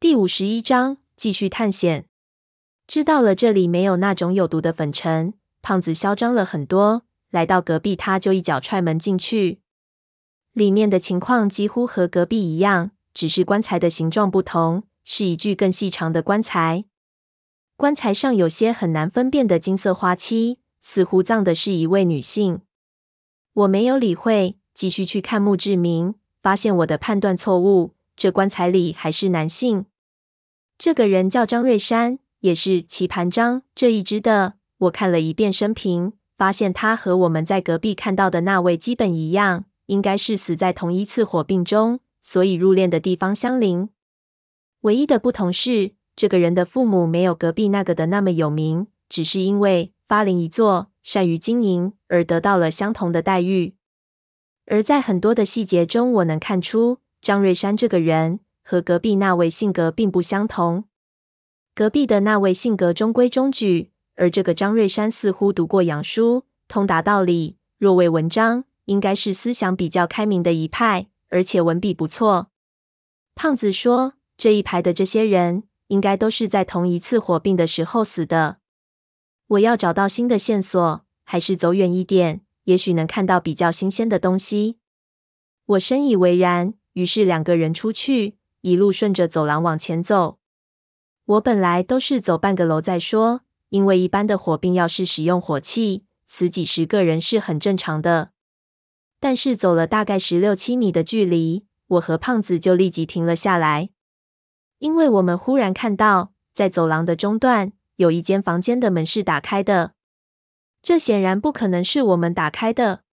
第五十一章，继续探险。知道了这里没有那种有毒的粉尘，胖子嚣张了很多。来到隔壁，他就一脚踹门进去。里面的情况几乎和隔壁一样，只是棺材的形状不同，是一具更细长的棺材。棺材上有些很难分辨的金色花漆，似乎葬的是一位女性。我没有理会，继续去看墓志铭，发现我的判断错误，这棺材里还是男性。这个人叫张瑞山，也是棋盘张这一支的。我看了一遍生平。发现他和我们在隔壁看到的那位基本一样，应该是死在同一次火并中，所以入殓的地方相邻。唯一的不同是，这个人的父母没有隔壁那个的那么有名，只是因为发邻一作，善于经营而得到了相同的待遇。而在很多的细节中，我能看出张瑞山这个人和隔壁那位性格并不相同。隔壁的那位性格中规中矩。而这个张瑞山似乎读过洋书，通达道理，若为文章，应该是思想比较开明的一派，而且文笔不错。胖子说：“这一排的这些人，应该都是在同一次火并的时候死的。我要找到新的线索，还是走远一点，也许能看到比较新鲜的东西。”我深以为然，于是两个人出去，一路顺着走廊往前走。我本来都是走半个楼再说。因为一般的火并要是使用火器，死几十个人是很正常的。但是走了大概十六七米的距离，我和胖子就立即停了下来，因为我们忽然看到，在走廊的中段有一间房间的门是打开的。这显然不可能是我们打开的。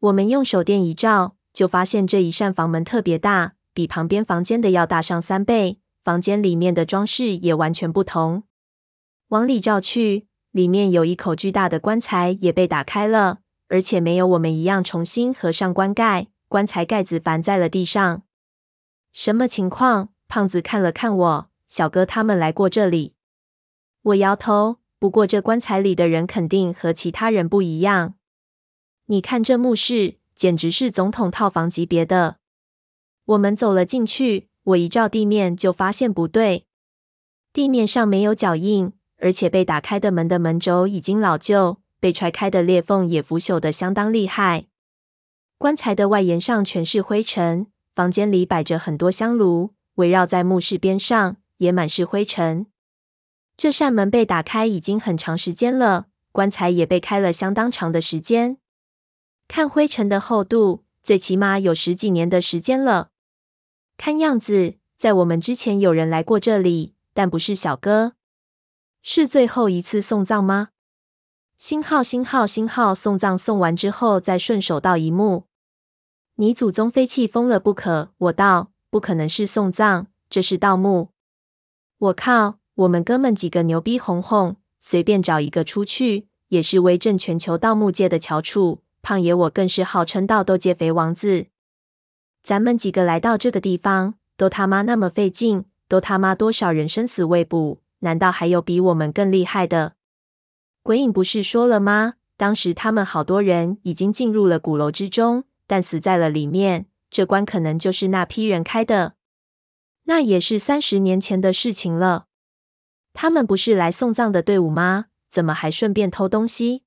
我们用手电一照，就发现这一扇房门特别大，比旁边房间的要大上三倍。房间里面的装饰也完全不同。往里照去，里面有一口巨大的棺材也被打开了，而且没有我们一样重新合上棺盖，棺材盖子翻在了地上。什么情况？胖子看了看我，小哥他们来过这里。我摇头，不过这棺材里的人肯定和其他人不一样。你看这墓室，简直是总统套房级别的。我们走了进去，我一照地面就发现不对，地面上没有脚印。而且被打开的门的门轴已经老旧，被踹开的裂缝也腐朽得相当厉害。棺材的外沿上全是灰尘，房间里摆着很多香炉，围绕在墓室边上也满是灰尘。这扇门被打开已经很长时间了，棺材也被开了相当长的时间。看灰尘的厚度，最起码有十几年的时间了。看样子，在我们之前有人来过这里，但不是小哥。是最后一次送葬吗？星号星号星号送葬送完之后，再顺手盗一墓。你祖宗非气疯了不可！我道，不可能是送葬，这是盗墓。我靠！我们哥们几个牛逼哄哄，随便找一个出去，也是威震全球盗墓界的翘楚。胖爷我更是号称盗斗界肥王子。咱们几个来到这个地方，都他妈那么费劲，都他妈多少人生死未卜。难道还有比我们更厉害的？鬼影不是说了吗？当时他们好多人已经进入了鼓楼之中，但死在了里面。这关可能就是那批人开的。那也是三十年前的事情了。他们不是来送葬的队伍吗？怎么还顺便偷东西？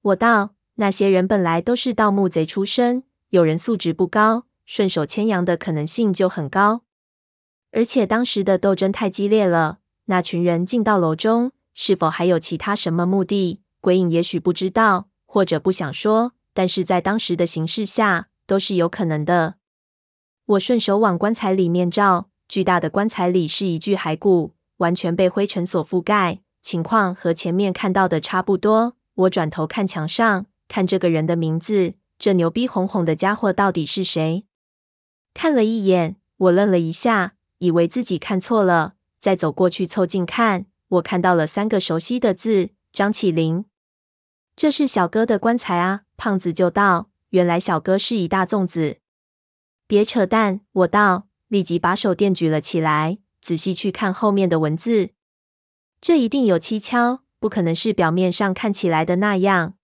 我道，那些人本来都是盗墓贼出身，有人素质不高，顺手牵羊的可能性就很高。而且当时的斗争太激烈了。那群人进到楼中，是否还有其他什么目的？鬼影也许不知道，或者不想说，但是在当时的形势下，都是有可能的。我顺手往棺材里面照，巨大的棺材里是一具骸骨，完全被灰尘所覆盖，情况和前面看到的差不多。我转头看墙上，看这个人的名字，这牛逼哄哄的家伙到底是谁？看了一眼，我愣了一下，以为自己看错了。再走过去凑近看，我看到了三个熟悉的字：张起灵。这是小哥的棺材啊！胖子就道：“原来小哥是一大粽子。”别扯淡！我道，立即把手电举了起来，仔细去看后面的文字。这一定有蹊跷，不可能是表面上看起来的那样。